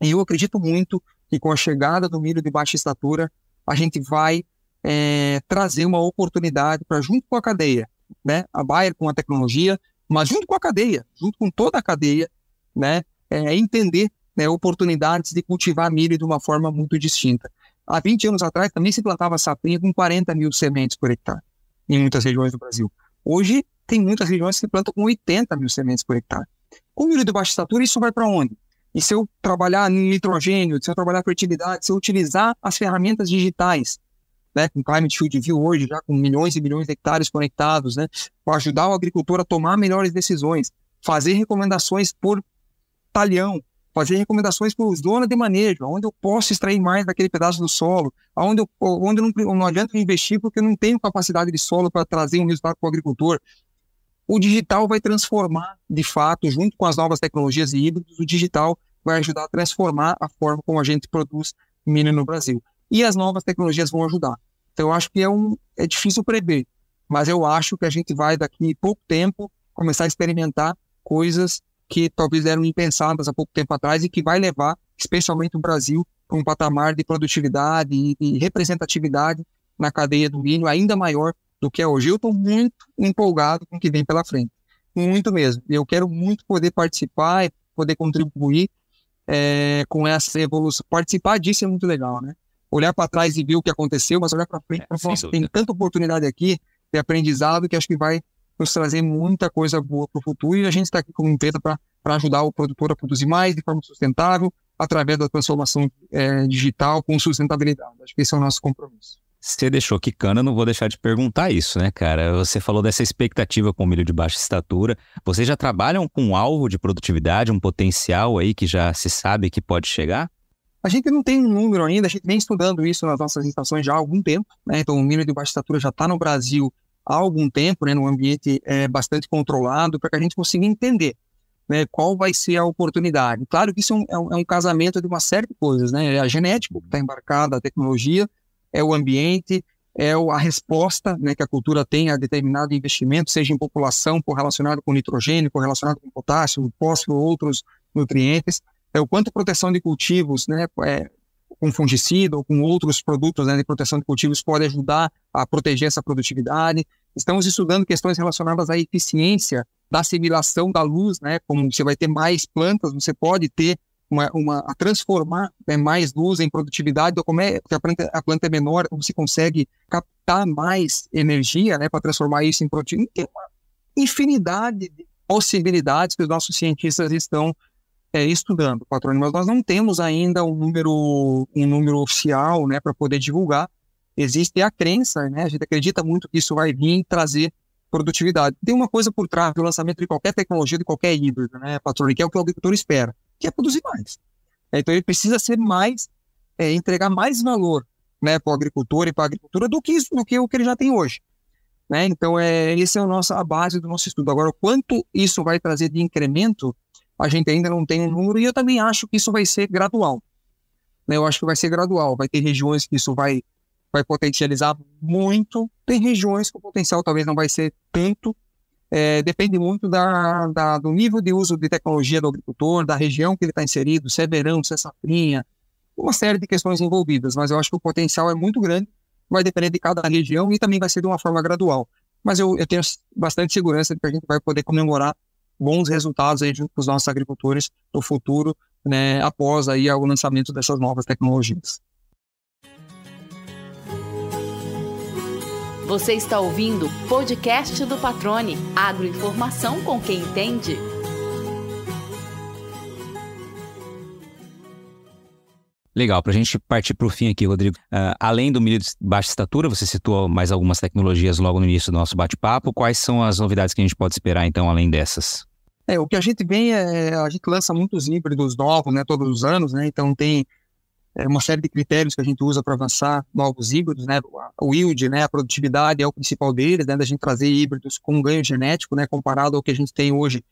E eu acredito muito que com a chegada do milho de baixa estatura, a gente vai é, trazer uma oportunidade para, junto com a cadeia, né, a Bayer com a tecnologia, mas junto com a cadeia, junto com toda a cadeia, né, é, entender né, oportunidades de cultivar milho de uma forma muito distinta. Há 20 anos atrás também se plantava sapinha com 40 mil sementes por hectare, em muitas regiões do Brasil. Hoje, tem muitas regiões que plantam com 80 mil sementes por hectare. Com milho de baixa estatura, isso vai para onde? E se eu trabalhar nitrogênio, se eu trabalhar fertilidade, se eu utilizar as ferramentas digitais, né, com Climate Field View hoje, já com milhões e milhões de hectares conectados, né, para ajudar o agricultor a tomar melhores decisões, fazer recomendações por talhão, fazer recomendações por zona de manejo, onde eu posso extrair mais daquele pedaço do solo, onde, eu, onde eu não, não adianta investir porque eu não tenho capacidade de solo para trazer um resultado para o agricultor o digital vai transformar, de fato, junto com as novas tecnologias e híbridos, o digital vai ajudar a transformar a forma como a gente produz milho no Brasil. E as novas tecnologias vão ajudar. Então, eu acho que é, um, é difícil prever, mas eu acho que a gente vai, daqui pouco tempo, começar a experimentar coisas que talvez eram impensadas há pouco tempo atrás e que vai levar, especialmente o Brasil, para um patamar de produtividade e de representatividade na cadeia do milho ainda maior do que é hoje. Eu estou muito empolgado com o que vem pela frente, muito mesmo. Eu quero muito poder participar e poder contribuir é, com essa evolução. Participar disso é muito legal, né? Olhar para trás e ver o que aconteceu, mas olhar para frente, é, nossa, tem tanta oportunidade aqui, de aprendizado, que acho que vai nos trazer muita coisa boa para o futuro e a gente está aqui como empresa para ajudar o produtor a produzir mais de forma sustentável, através da transformação é, digital com sustentabilidade. Acho que esse é o nosso compromisso. Você deixou quicando, eu não vou deixar de perguntar isso, né, cara? Você falou dessa expectativa com milho de baixa estatura. Vocês já trabalham com um alvo de produtividade, um potencial aí que já se sabe que pode chegar? A gente não tem um número ainda, a gente vem estudando isso nas nossas estações já há algum tempo, né? Então, o milho de baixa estatura já está no Brasil há algum tempo, né, num ambiente é, bastante controlado, para que a gente consiga entender né, qual vai ser a oportunidade. Claro que isso é um, é um casamento de uma série de coisas, né? É a genética que está embarcada, a tecnologia, é o ambiente, é a resposta né, que a cultura tem a determinado investimento, seja em população, correlacionado com nitrogênio, correlacionado com potássio, fósforo, outros nutrientes, é o quanto proteção de cultivos, né, é, com fungicida ou com outros produtos né, de proteção de cultivos pode ajudar a proteger essa produtividade. Estamos estudando questões relacionadas à eficiência da assimilação da luz, né, como você vai ter mais plantas, você pode ter uma, uma a transformar né, mais luz em produtividade, então, como é, porque a planta, a planta é menor, você consegue captar mais energia né, para transformar isso em produtividade. Tem uma infinidade de possibilidades que os nossos cientistas estão é, estudando, patrônio, mas nós não temos ainda um número, um número oficial né, para poder divulgar. Existe a crença, né, a gente acredita muito que isso vai vir trazer produtividade. Tem uma coisa por trás do lançamento de qualquer tecnologia, de qualquer híbrido, né, patrônio, que é o que o agricultor espera que é produzir mais. É, então ele precisa ser mais, é, entregar mais valor né, para o agricultor e para a agricultura do que, do que o que ele já tem hoje. Né? Então, é, essa é a, nossa, a base do nosso estudo. Agora, quanto isso vai trazer de incremento, a gente ainda não tem um número e eu também acho que isso vai ser gradual. Né? Eu acho que vai ser gradual. Vai ter regiões que isso vai, vai potencializar muito, tem regiões que o potencial talvez não vai ser tanto, é, depende muito da, da, do nível de uso de tecnologia do agricultor, da região que ele está inserido, se é verão, se é safrinha, uma série de questões envolvidas, mas eu acho que o potencial é muito grande, vai depender de cada região e também vai ser de uma forma gradual. Mas eu, eu tenho bastante segurança de que a gente vai poder comemorar bons resultados aí junto com os nossos agricultores no futuro, né, após aí o lançamento dessas novas tecnologias. Você está ouvindo o podcast do Patrone. Agroinformação com quem entende. Legal, para a gente partir para o fim aqui, Rodrigo. Uh, além do milho de baixa estatura, você citou mais algumas tecnologias logo no início do nosso bate-papo. Quais são as novidades que a gente pode esperar, então, além dessas? É, o que a gente vem é. A gente lança muitos híbridos novos, né, todos os anos, né? Então tem é uma série de critérios que a gente usa para avançar novos híbridos, né? O yield, né? A produtividade é o principal deles, né? Da gente trazer híbridos com ganho genético, né? Comparado ao que a gente tem hoje,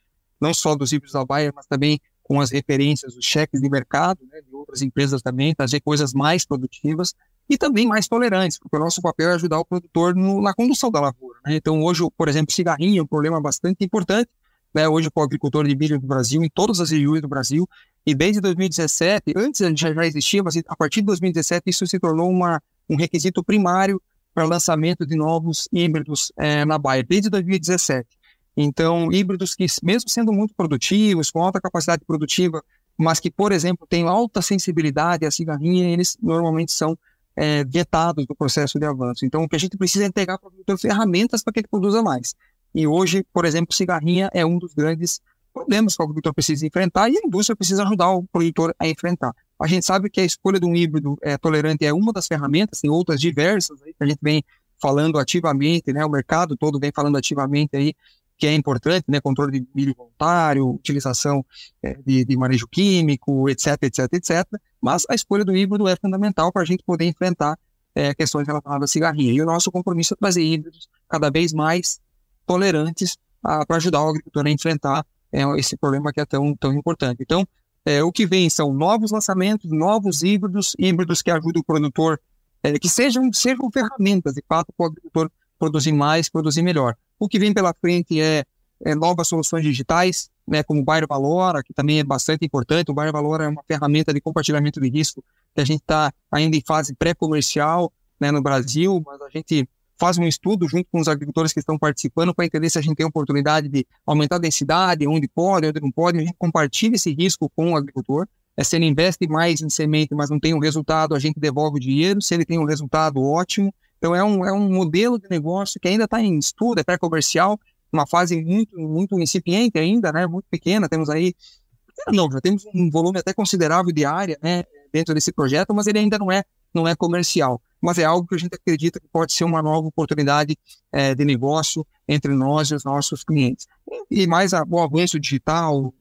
não só dos híbridos da Bayer, mas também com as referências, os cheques de mercado, né? De outras empresas também, trazer coisas mais produtivas e também mais tolerantes, porque o nosso papel é ajudar o produtor no, na condução da lavoura, né? Então hoje, por exemplo, cigarrinho é um problema bastante importante, né? Hoje para o agricultor de milho do Brasil, em todas as regiões do Brasil, e desde 2017, antes já, já existia, mas a partir de 2017 isso se tornou uma, um requisito primário para lançamento de novos híbridos é, na Baia, desde 2017. Então, híbridos que, mesmo sendo muito produtivos, com alta capacidade produtiva, mas que, por exemplo, têm alta sensibilidade à cigarrinha, eles normalmente são é, vetados do processo de avanço. Então, o que a gente precisa é entregar para o produtor ferramentas para que ele produza mais. E hoje, por exemplo, cigarrinha é um dos grandes problemas que o agricultor precisa enfrentar e a indústria precisa ajudar o produtor a enfrentar. A gente sabe que a escolha de um híbrido é, tolerante é uma das ferramentas, tem outras diversas aí, que a gente vem falando ativamente, né, o mercado todo vem falando ativamente aí, que é importante, né, controle de milho voluntário, utilização é, de, de, manejo químico, etc, etc, etc, mas a escolha do híbrido é fundamental para a gente poder enfrentar é, questões relacionadas à cigarrinha. E o nosso compromisso é trazer híbridos cada vez mais tolerantes para ajudar o agricultor a enfrentar é, esse problema que é tão, tão importante. Então, é, o que vem são novos lançamentos, novos híbridos, híbridos que ajudam o produtor, é, que sejam, sejam ferramentas, de fato, para o agricultor produzir mais, produzir melhor. O que vem pela frente é, é novas soluções digitais, né, como o Bairro Valora, que também é bastante importante. O Bairro Valora é uma ferramenta de compartilhamento de risco que a gente está ainda em fase pré-comercial né, no Brasil, mas a gente faz um estudo junto com os agricultores que estão participando para entender se a gente tem oportunidade de aumentar a densidade, onde pode, onde não pode, a gente compartilha esse risco com o agricultor. É, se ele investe mais em semente, mas não tem um resultado, a gente devolve o dinheiro. Se ele tem um resultado, ótimo. Então, é um, é um modelo de negócio que ainda está em estudo, é pré-comercial, uma fase muito, muito incipiente ainda, né, muito pequena. Temos aí, não, já temos um volume até considerável de área, né, dentro desse projeto, mas ele ainda não é, não é comercial. Mas é algo que a gente acredita que pode ser uma nova oportunidade é, de negócio entre nós e os nossos clientes. E mais a, o avanço digital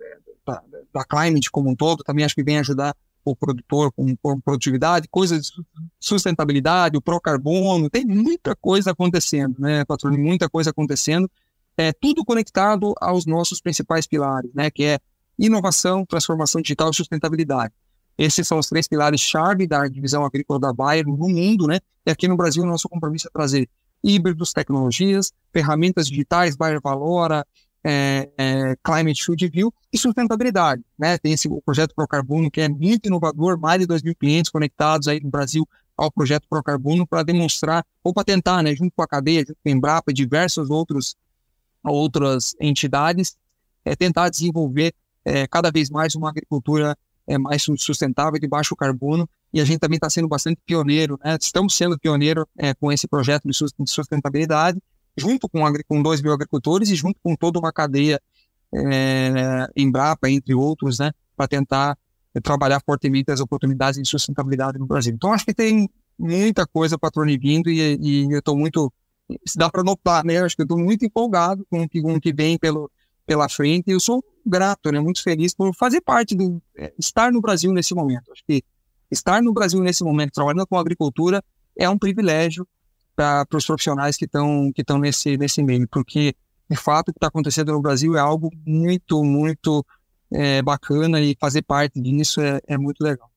da, da Climate como um todo, também acho que vem ajudar o produtor com, com produtividade, coisas de sustentabilidade, o pró-carbono, tem muita coisa acontecendo, né, patrônio? Muita coisa acontecendo é, tudo conectado aos nossos principais pilares, né, que é inovação, transformação digital e sustentabilidade. Esses são os três pilares-chave da divisão agrícola da Bayer no mundo, né? E aqui no Brasil, nosso compromisso é trazer híbridos, tecnologias, ferramentas digitais, Bayer Valora, é, é, Climate Food View e sustentabilidade, né? Tem esse o projeto Procarbono, que é muito inovador, mais de 2 mil clientes conectados aí no Brasil ao projeto Procarbono para demonstrar, ou para tentar, né, junto com a cadeia, junto com a Embrapa e diversos outros outras entidades, é tentar desenvolver é, cada vez mais uma agricultura é, mais sustentável, de baixo carbono, e a gente também está sendo bastante pioneiro, né? estamos sendo pioneiro é, com esse projeto de sustentabilidade, junto com, com dois mil agricultores e junto com toda uma cadeia é, Embrapa, entre outros, né? para tentar trabalhar fortemente as oportunidades de sustentabilidade no Brasil. Então, acho que tem muita coisa para vindo e, e eu estou muito se dá para notar, né? Acho que eu estou muito empolgado com o que, com o que vem pelo, pela frente. Eu sou grato, né? Muito feliz por fazer parte do é, estar no Brasil nesse momento. Acho que estar no Brasil nesse momento, trabalhando com agricultura, é um privilégio para os profissionais que estão que estão nesse nesse meio, porque de fato o que está acontecendo no Brasil é algo muito muito é, bacana e fazer parte disso é, é muito legal.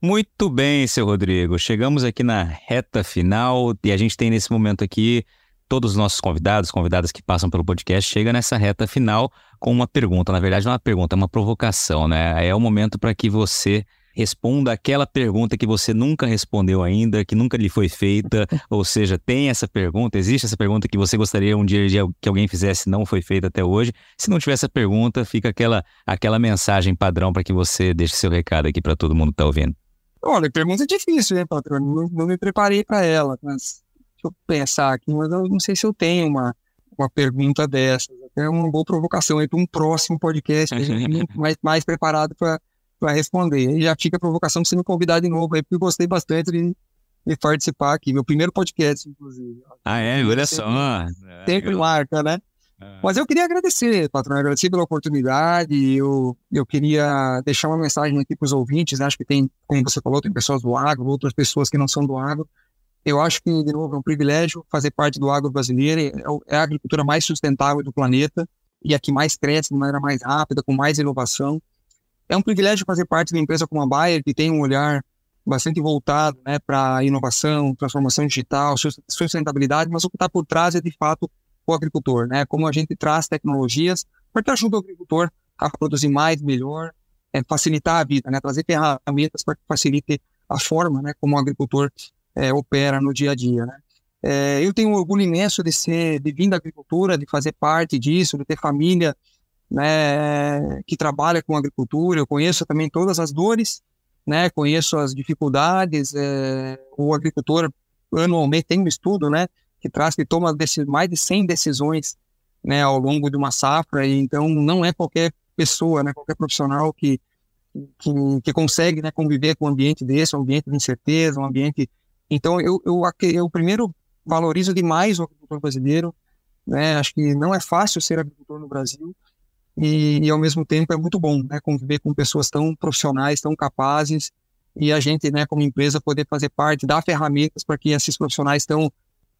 Muito bem, seu Rodrigo. Chegamos aqui na reta final e a gente tem nesse momento aqui todos os nossos convidados, convidadas que passam pelo podcast, chega nessa reta final com uma pergunta. Na verdade, não é uma pergunta, é uma provocação, né? É o momento para que você responda aquela pergunta que você nunca respondeu ainda, que nunca lhe foi feita, ou seja, tem essa pergunta, existe essa pergunta que você gostaria um dia que alguém fizesse não foi feita até hoje. Se não tiver essa pergunta, fica aquela aquela mensagem padrão para que você deixe seu recado aqui para todo mundo que está ouvindo. Olha, pergunta difícil, né, patrão? Não, não me preparei para ela, mas eu pensar aqui, mas eu não sei se eu tenho uma, uma pergunta dessas. É uma boa provocação aí para um próximo podcast, a gente mais, mais preparado para responder. E já fica a provocação para você me convidar de novo aí, porque eu gostei bastante de, de participar aqui. Meu primeiro podcast, inclusive. Ah, é? Olha só. Sempre marca, né? É. Mas eu queria agradecer, patrão, agradecer pela oportunidade. Eu, eu queria deixar uma mensagem aqui para os ouvintes. Né? Acho que tem, como você falou, tem pessoas do agro, outras pessoas que não são do agro. Eu acho que, de novo, é um privilégio fazer parte do agro brasileiro. É, é a agricultura mais sustentável do planeta e a que mais cresce de maneira mais rápida, com mais inovação. É um privilégio fazer parte de uma empresa como a Bayer, que tem um olhar bastante voltado né, para inovação, transformação digital, sustentabilidade, mas o que está por trás é, de fato, o agricultor, né? Como a gente traz tecnologias para que ajude o agricultor a produzir mais, melhor, é, facilitar a vida, né? Trazer ferramentas para que facilite a forma, né? Como o agricultor é, opera no dia a dia, né? É, eu tenho um orgulho imenso de ser, de vir da agricultura, de fazer parte disso, de ter família, né? Que trabalha com agricultura. Eu conheço também todas as dores, né? Conheço as dificuldades. É, o agricultor anualmente tem um estudo, né? que traz, que toma mais de 100 decisões né, ao longo de uma safra, e então não é qualquer pessoa, né, qualquer profissional que, que, que consegue né, conviver com um ambiente desse, um ambiente de incerteza, um ambiente... Então, eu, eu, eu primeiro valorizo demais o agricultor brasileiro, né, acho que não é fácil ser agricultor no Brasil, e, e, ao mesmo tempo é muito bom, né, conviver com pessoas tão profissionais, tão capazes, e a gente, né, como empresa, poder fazer parte, dar ferramentas para que esses profissionais tão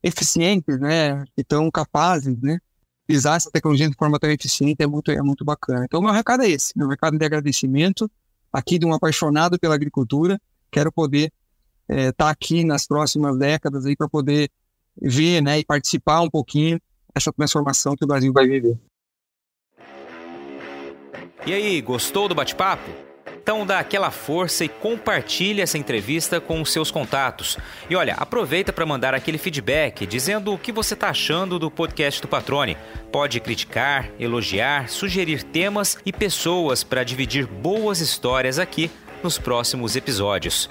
eficientes, né, e tão capazes, né, usar essa tecnologia de forma tão eficiente é muito, é muito bacana. Então, meu recado é esse, meu recado de agradecimento aqui de um apaixonado pela agricultura, quero poder estar é, tá aqui nas próximas décadas aí para poder ver, né, e participar um pouquinho dessa transformação que o Brasil vai viver. E aí, gostou do bate-papo? Então dá aquela força e compartilhe essa entrevista com os seus contatos. E olha, aproveita para mandar aquele feedback dizendo o que você está achando do podcast do Patrone. Pode criticar, elogiar, sugerir temas e pessoas para dividir boas histórias aqui nos próximos episódios.